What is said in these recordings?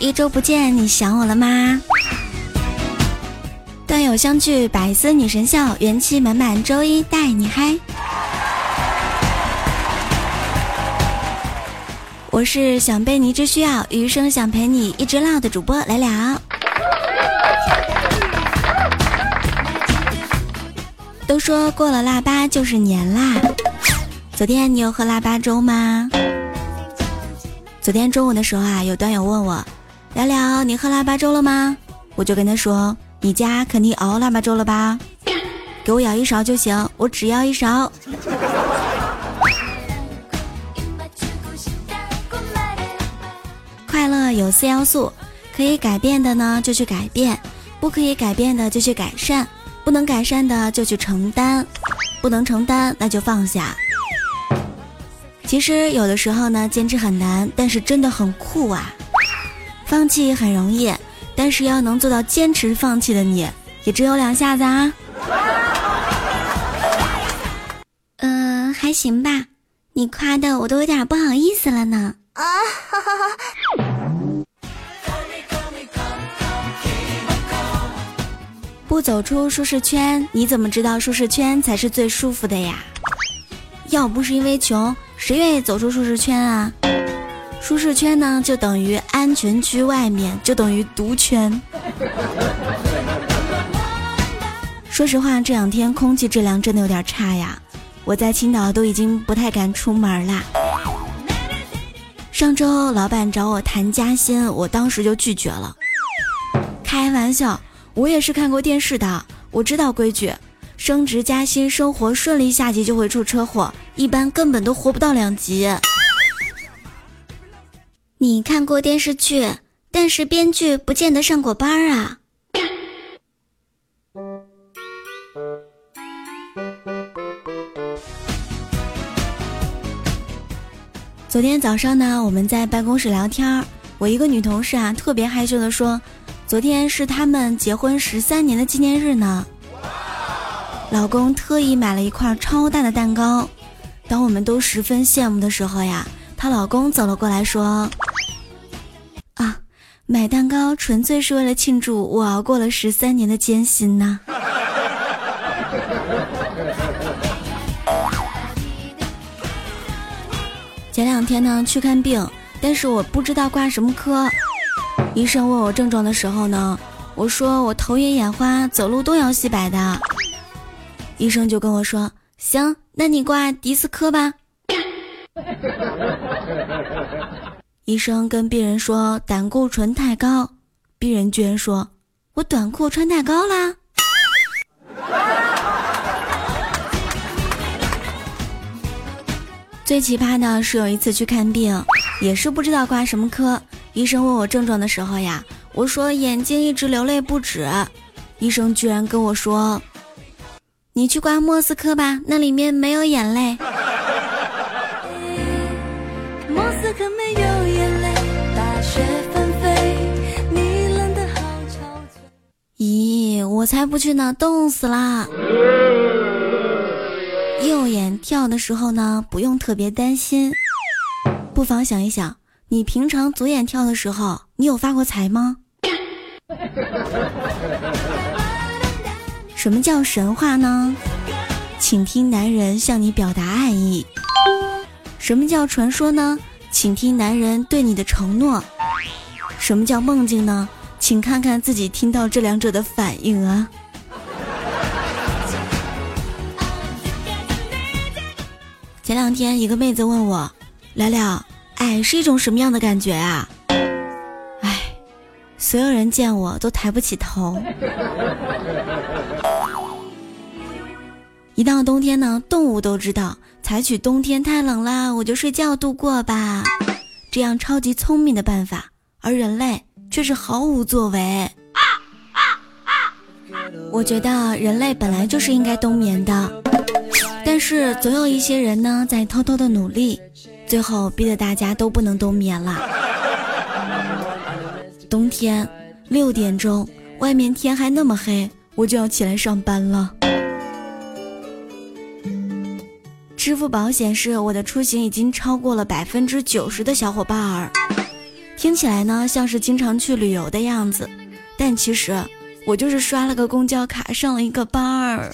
一周不见，你想我了吗？段友相聚，百思女神笑，元气满满，周一带你嗨。我是想被你一直需要，余生想陪你一直唠的主播来了。都说过了腊八就是年啦，昨天你有喝腊八粥吗？昨天中午的时候啊，有段友问我，聊聊你喝腊八粥了吗？我就跟他说，你家肯定熬腊八粥了吧？给我舀一勺就行，我只要一勺。快乐有四要素，可以改变的呢就去改变，不可以改变的就去改善，不能改善的就去承担，不能承担那就放下。其实有的时候呢，坚持很难，但是真的很酷啊！放弃很容易，但是要能做到坚持放弃的你，也只有两下子啊。嗯，还行吧，你夸的我都有点不好意思了呢。啊哈哈哈！不走出舒适圈，你怎么知道舒适圈才是最舒服的呀？要不是因为穷。谁愿意走出舒适圈啊？舒适圈呢，就等于安全区外面，就等于毒圈。说实话，这两天空气质量真的有点差呀，我在青岛都已经不太敢出门啦。上周老板找我谈加薪，我当时就拒绝了。开玩笑，我也是看过电视的，我知道规矩。升职加薪，生活顺利，下级就会出车祸，一般根本都活不到两级。你看过电视剧，但是编剧不见得上过班啊。昨天早上呢，我们在办公室聊天，我一个女同事啊，特别害羞的说，昨天是他们结婚十三年的纪念日呢。老公特意买了一块超大的蛋糕，当我们都十分羡慕的时候呀，她老公走了过来说：“，买蛋糕纯粹是为了庆祝我熬过了十三年的艰辛呐。”前两天呢去看病，但是我不知道挂什么科。医生问我症状的时候呢，我说我头晕眼花，走路东摇西摆的。医生就跟我说：“行，那你挂迪斯科吧。”医生跟病人说胆固醇太高，病人居然说：“我短裤穿太高啦。”最奇葩的是有一次去看病，也是不知道挂什么科。医生问我症状的时候呀，我说眼睛一直流泪不止，医生居然跟我说。你去挂莫斯科吧，那里面没有眼泪。莫斯科没有，我才不去呢，冻死啦！右眼跳的时候呢，不用特别担心，不妨想一想，你平常左眼跳的时候，你有发过财吗？什么叫神话呢？请听男人向你表达爱意。什么叫传说呢？请听男人对你的承诺。什么叫梦境呢？请看看自己听到这两者的反应啊。前两天一个妹子问我，聊聊爱是一种什么样的感觉啊？哎，所有人见我都抬不起头。一到冬天呢，动物都知道采取冬天太冷了，我就睡觉度过吧，这样超级聪明的办法，而人类却是毫无作为。我觉得人类本来就是应该冬眠的，但是总有一些人呢在偷偷的努力，最后逼得大家都不能冬眠了。冬天六点钟，外面天还那么黑，我就要起来上班了。支付宝显示我的出行已经超过了百分之九十的小伙伴儿，听起来呢像是经常去旅游的样子，但其实。我就是刷了个公交卡，上了一个班儿。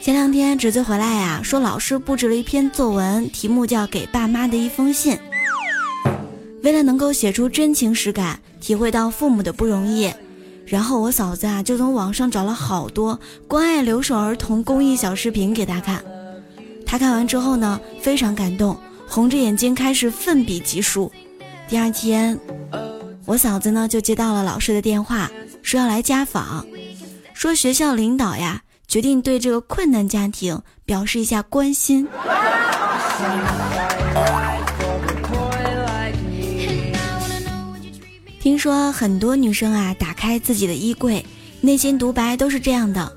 前两天侄子回来呀，说老师布置了一篇作文，题目叫《给爸妈的一封信》。为了能够写出真情实感，体会到父母的不容易，然后我嫂子啊就从网上找了好多关爱留守儿童公益小视频给他看。他看完之后呢，非常感动，红着眼睛开始奋笔疾书。第二天，我嫂子呢就接到了老师的电话，说要来家访，说学校领导呀决定对这个困难家庭表示一下关心。听说很多女生啊，打开自己的衣柜，内心独白都是这样的：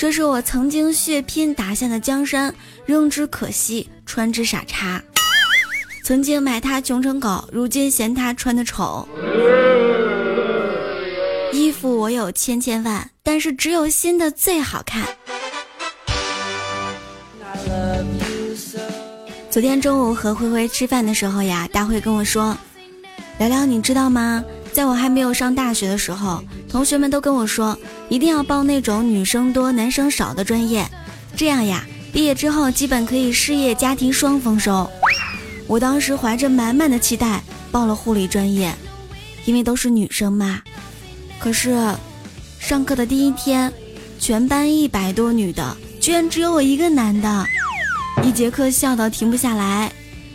这是我曾经血拼打下的江山，扔之可惜，穿之傻叉。曾经买它穷成狗，如今嫌它穿的丑。衣服我有千千万，但是只有新的最好看。昨天中午和灰灰吃饭的时候呀，大灰跟我说：“聊聊，你知道吗？在我还没有上大学的时候，同学们都跟我说，一定要报那种女生多、男生少的专业，这样呀，毕业之后基本可以事业家庭双丰收。”我当时怀着满满的期待报了护理专业，因为都是女生嘛。可是，上课的第一天，全班一百多女的，居然只有我一个男的，一节课笑到停不下来。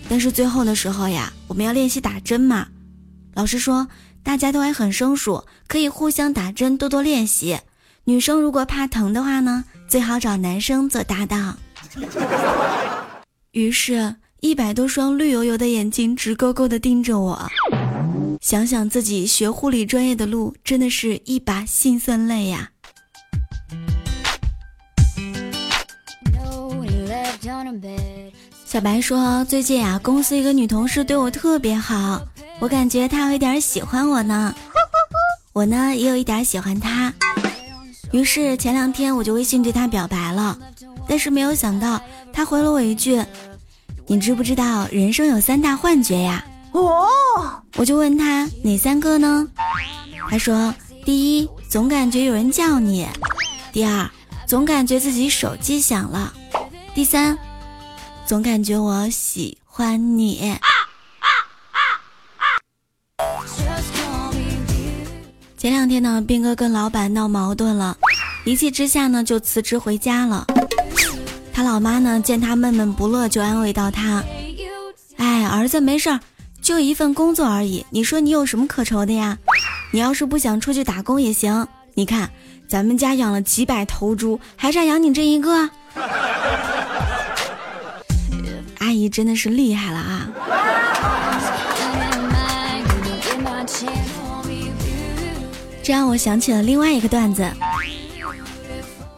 但是最后的时候呀，我们要练习打针嘛。老师说大家都还很生疏，可以互相打针，多多练习。女生如果怕疼的话呢，最好找男生做搭档。于是。一百多双绿油油的眼睛直勾勾地盯着我，想想自己学护理专业的路，真的是一把辛酸泪呀。小白说，最近啊，公司一个女同事对我特别好，我感觉他有一点喜欢我呢，我呢也有一点喜欢他。于是前两天我就微信对他表白了，但是没有想到他回了我一句。你知不知道人生有三大幻觉呀？哦，我就问他哪三个呢？他说：第一，总感觉有人叫你；第二，总感觉自己手机响了；第三，总感觉我喜欢你。前两天呢，斌哥跟老板闹矛盾了，一气之下呢，就辞职回家了。他老妈呢，见他闷闷不乐，就安慰到他：“哎，儿子没事儿，就一份工作而已。你说你有什么可愁的呀？你要是不想出去打工也行。你看咱们家养了几百头猪，还差养你这一个。阿姨真的是厉害了啊！”这让我想起了另外一个段子。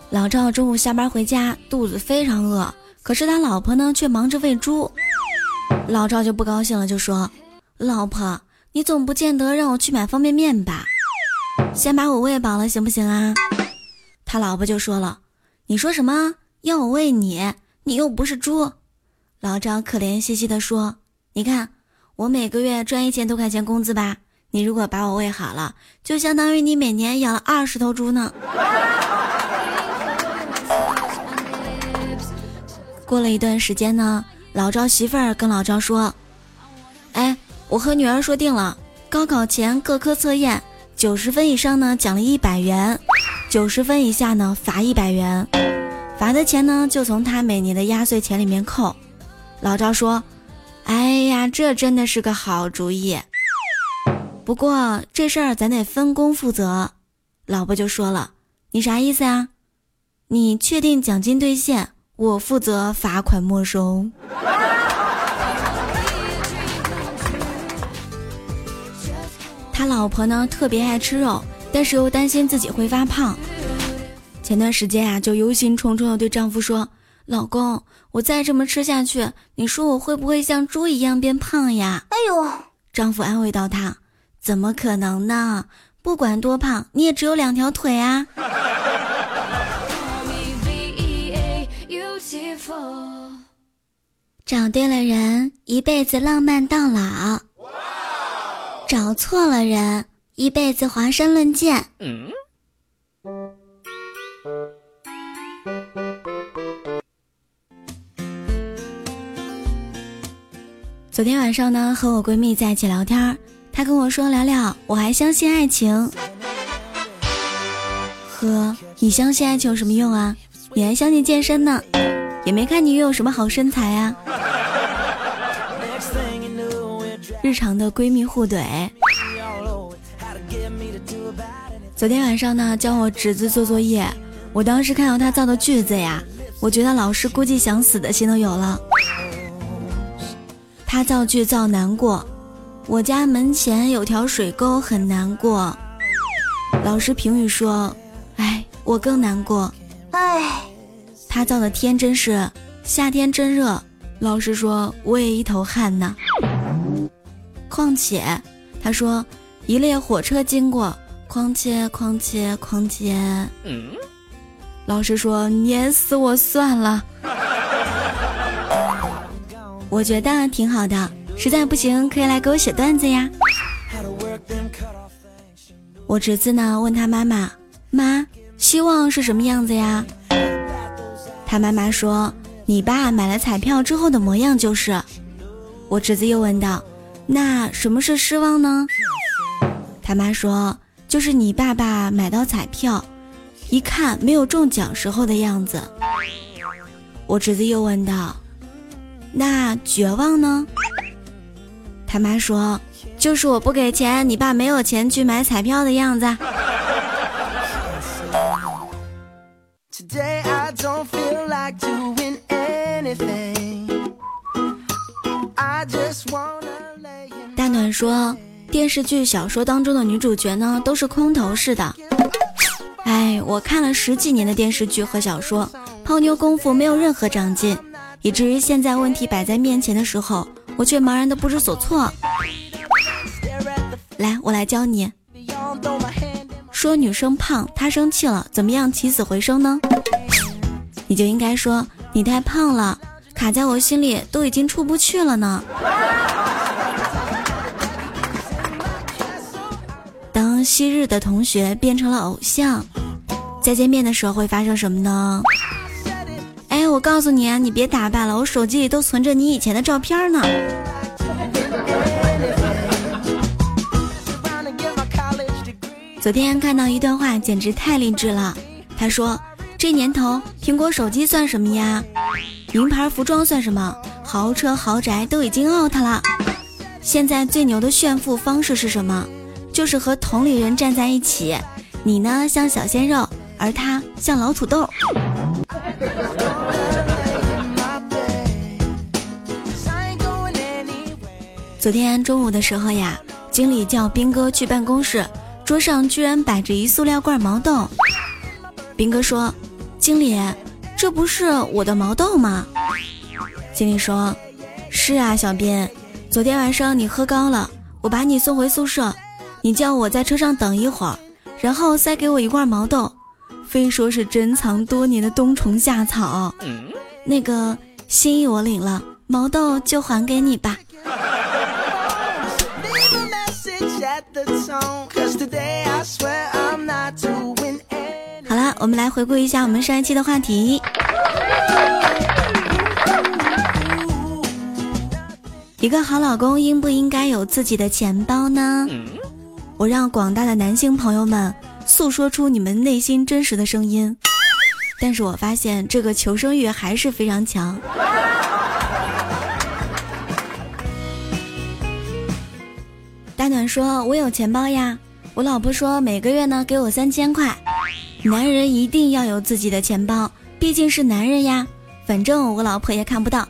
老赵中午下班回家，肚子非常饿，可是他老婆呢却忙着喂猪。老赵就不高兴了，就说：“老婆，你总不见得让我去买方便面吧？先把我喂饱了行不行啊？”他老婆就说了：“你说什么？要我喂你？你又不是猪。”老赵可怜兮兮地说：“你看，我每个月赚一千多块钱工资吧？你如果把我喂好了，就相当于你每年养了二十头猪呢。”过了一段时间呢，老赵媳妇儿跟老赵说：“哎，我和女儿说定了，高考前各科测验九十分以上呢奖励一百元，九十分以下呢罚一百元，罚的钱呢就从他每年的压岁钱里面扣。”老赵说：“哎呀，这真的是个好主意，不过这事儿咱得分工负责。”老婆就说了：“你啥意思啊？你确定奖金兑现？”我负责罚款没收。他老婆呢特别爱吃肉，但是又担心自己会发胖。前段时间啊，就忧心忡忡的对丈夫说：“老公，我再这么吃下去，你说我会不会像猪一样变胖呀？”哎呦，丈夫安慰到她：“怎么可能呢？不管多胖，你也只有两条腿啊。”找对了人，一辈子浪漫到老；找错了人，一辈子华山论剑。昨天晚上呢，和我闺蜜在一起聊天，她跟我说：“聊聊，我还相信爱情。”呵，你相信爱情有什么用啊？你还相信健身呢？也没看你拥有什么好身材啊！日常的闺蜜互怼。昨天晚上呢，教我侄子做作业，我当时看到他造的句子呀，我觉得老师估计想死的心都有了。他造句造难过，我家门前有条水沟很难过。老师评语说，哎，我更难过，哎。他造的天真是夏天真热，老师说我也一头汗呢。况且他说一列火车经过，况且况且况且，老师说碾死我算了。我觉得挺好的，实在不行可以来给我写段子呀。我侄子呢问他妈妈，妈，希望是什么样子呀？他妈妈说：“你爸买了彩票之后的模样就是。”我侄子又问道：“那什么是失望呢？”他妈说：“就是你爸爸买到彩票，一看没有中奖时候的样子。”我侄子又问道：“那绝望呢？”他妈说：“就是我不给钱，你爸没有钱去买彩票的样子。”大暖说，电视剧、小说当中的女主角呢，都是空头式的。哎，我看了十几年的电视剧和小说，泡妞功夫没有任何长进，以至于现在问题摆在面前的时候，我却茫然的不知所措。来，我来教你。说女生胖，她生气了，怎么样起死回生呢？你就应该说你太胖了，卡在我心里都已经出不去了呢。当昔日的同学变成了偶像，再见面的时候会发生什么呢？哎，我告诉你啊，你别打扮了，我手机里都存着你以前的照片呢。昨天看到一段话，简直太励志了。他说。这年头，苹果手机算什么呀？名牌服装算什么？豪车豪宅都已经 out 了。现在最牛的炫富方式是什么？就是和同龄人站在一起，你呢像小鲜肉，而他像老土豆。昨天中午的时候呀，经理叫兵哥去办公室，桌上居然摆着一塑料罐毛豆。兵哥说。经理，这不是我的毛豆吗？经理说：“是啊，小编，昨天晚上你喝高了，我把你送回宿舍，你叫我在车上等一会儿，然后塞给我一罐毛豆，非说是珍藏多年的冬虫夏草。那个心意我领了，毛豆就还给你吧。”好了，我们来回顾一下我们上一期的话题。一个好老公应不应该有自己的钱包呢？我让广大的男性朋友们诉说出你们内心真实的声音，但是我发现这个求生欲还是非常强。暖暖说：“我有钱包呀，我老婆说每个月呢给我三千块。”男人一定要有自己的钱包，毕竟是男人呀。反正我老婆也看不到。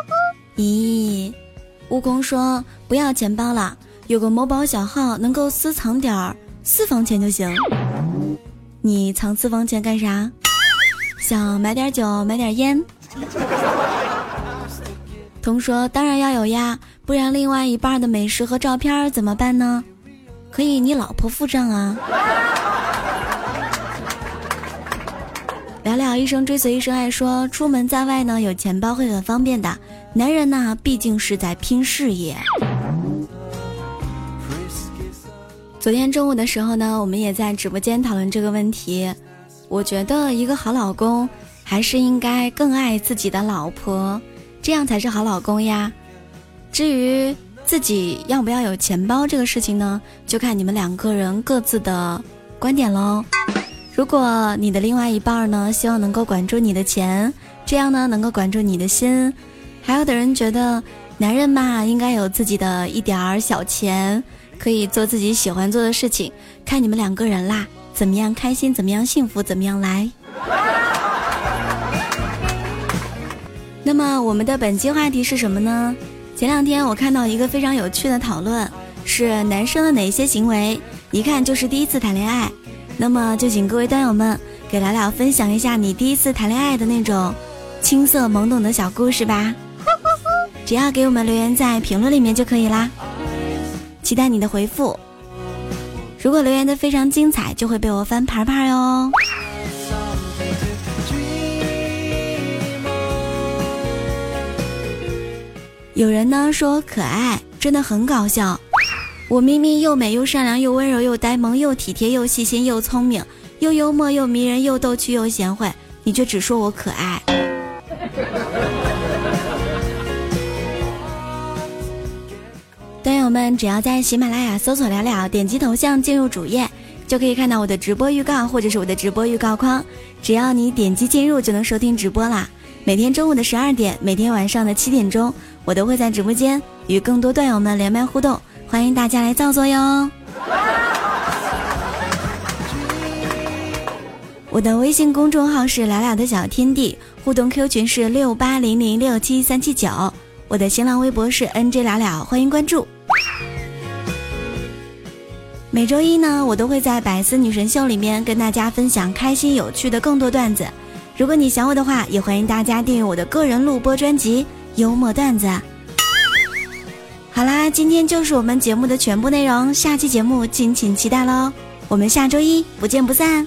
咦，悟空说不要钱包了，有个某宝小号能够私藏点儿私房钱就行。你藏私房钱干啥？想买点酒，买点烟。童说：“当然要有呀，不然另外一半的美食和照片怎么办呢？可以你老婆付账啊。”聊聊一生追随一生爱说，出门在外呢，有钱包会很方便的。男人呢，毕竟是在拼事业。昨天中午的时候呢，我们也在直播间讨论这个问题。我觉得一个好老公还是应该更爱自己的老婆。这样才是好老公呀。至于自己要不要有钱包这个事情呢，就看你们两个人各自的观点喽。如果你的另外一半呢，希望能够管住你的钱，这样呢能够管住你的心；还有的人觉得男人嘛，应该有自己的一点儿小钱，可以做自己喜欢做的事情。看你们两个人啦，怎么样开心，怎么样幸福，怎么样来。那么我们的本期话题是什么呢？前两天我看到一个非常有趣的讨论，是男生的哪些行为一看就是第一次谈恋爱。那么就请各位段友们给聊聊分享一下你第一次谈恋爱的那种青涩懵懂的小故事吧。只要给我们留言在评论里面就可以啦，期待你的回复。如果留言的非常精彩，就会被我翻牌牌哟。有人呢说可爱真的很搞笑，我明明又美又善良又温柔又呆萌又体贴又细心又聪明又幽默又迷人又逗趣又贤惠，你却只说我可爱。段友们只要在喜马拉雅搜索“聊聊”，点击头像进入主页，就可以看到我的直播预告或者是我的直播预告框，只要你点击进入就能收听直播啦。每天中午的十二点，每天晚上的七点钟，我都会在直播间与更多段友们连麦互动，欢迎大家来造作哟。我的微信公众号是“聊聊的小天地”，互动 Q 群是六八零零六七三七九，我的新浪微博是 NJ 聊聊，欢迎关注。每周一呢，我都会在百思女神秀里面跟大家分享开心有趣的更多段子。如果你想我的话，也欢迎大家订阅我的个人录播专辑《幽默段子》。好啦，今天就是我们节目的全部内容，下期节目敬请期待喽！我们下周一不见不散。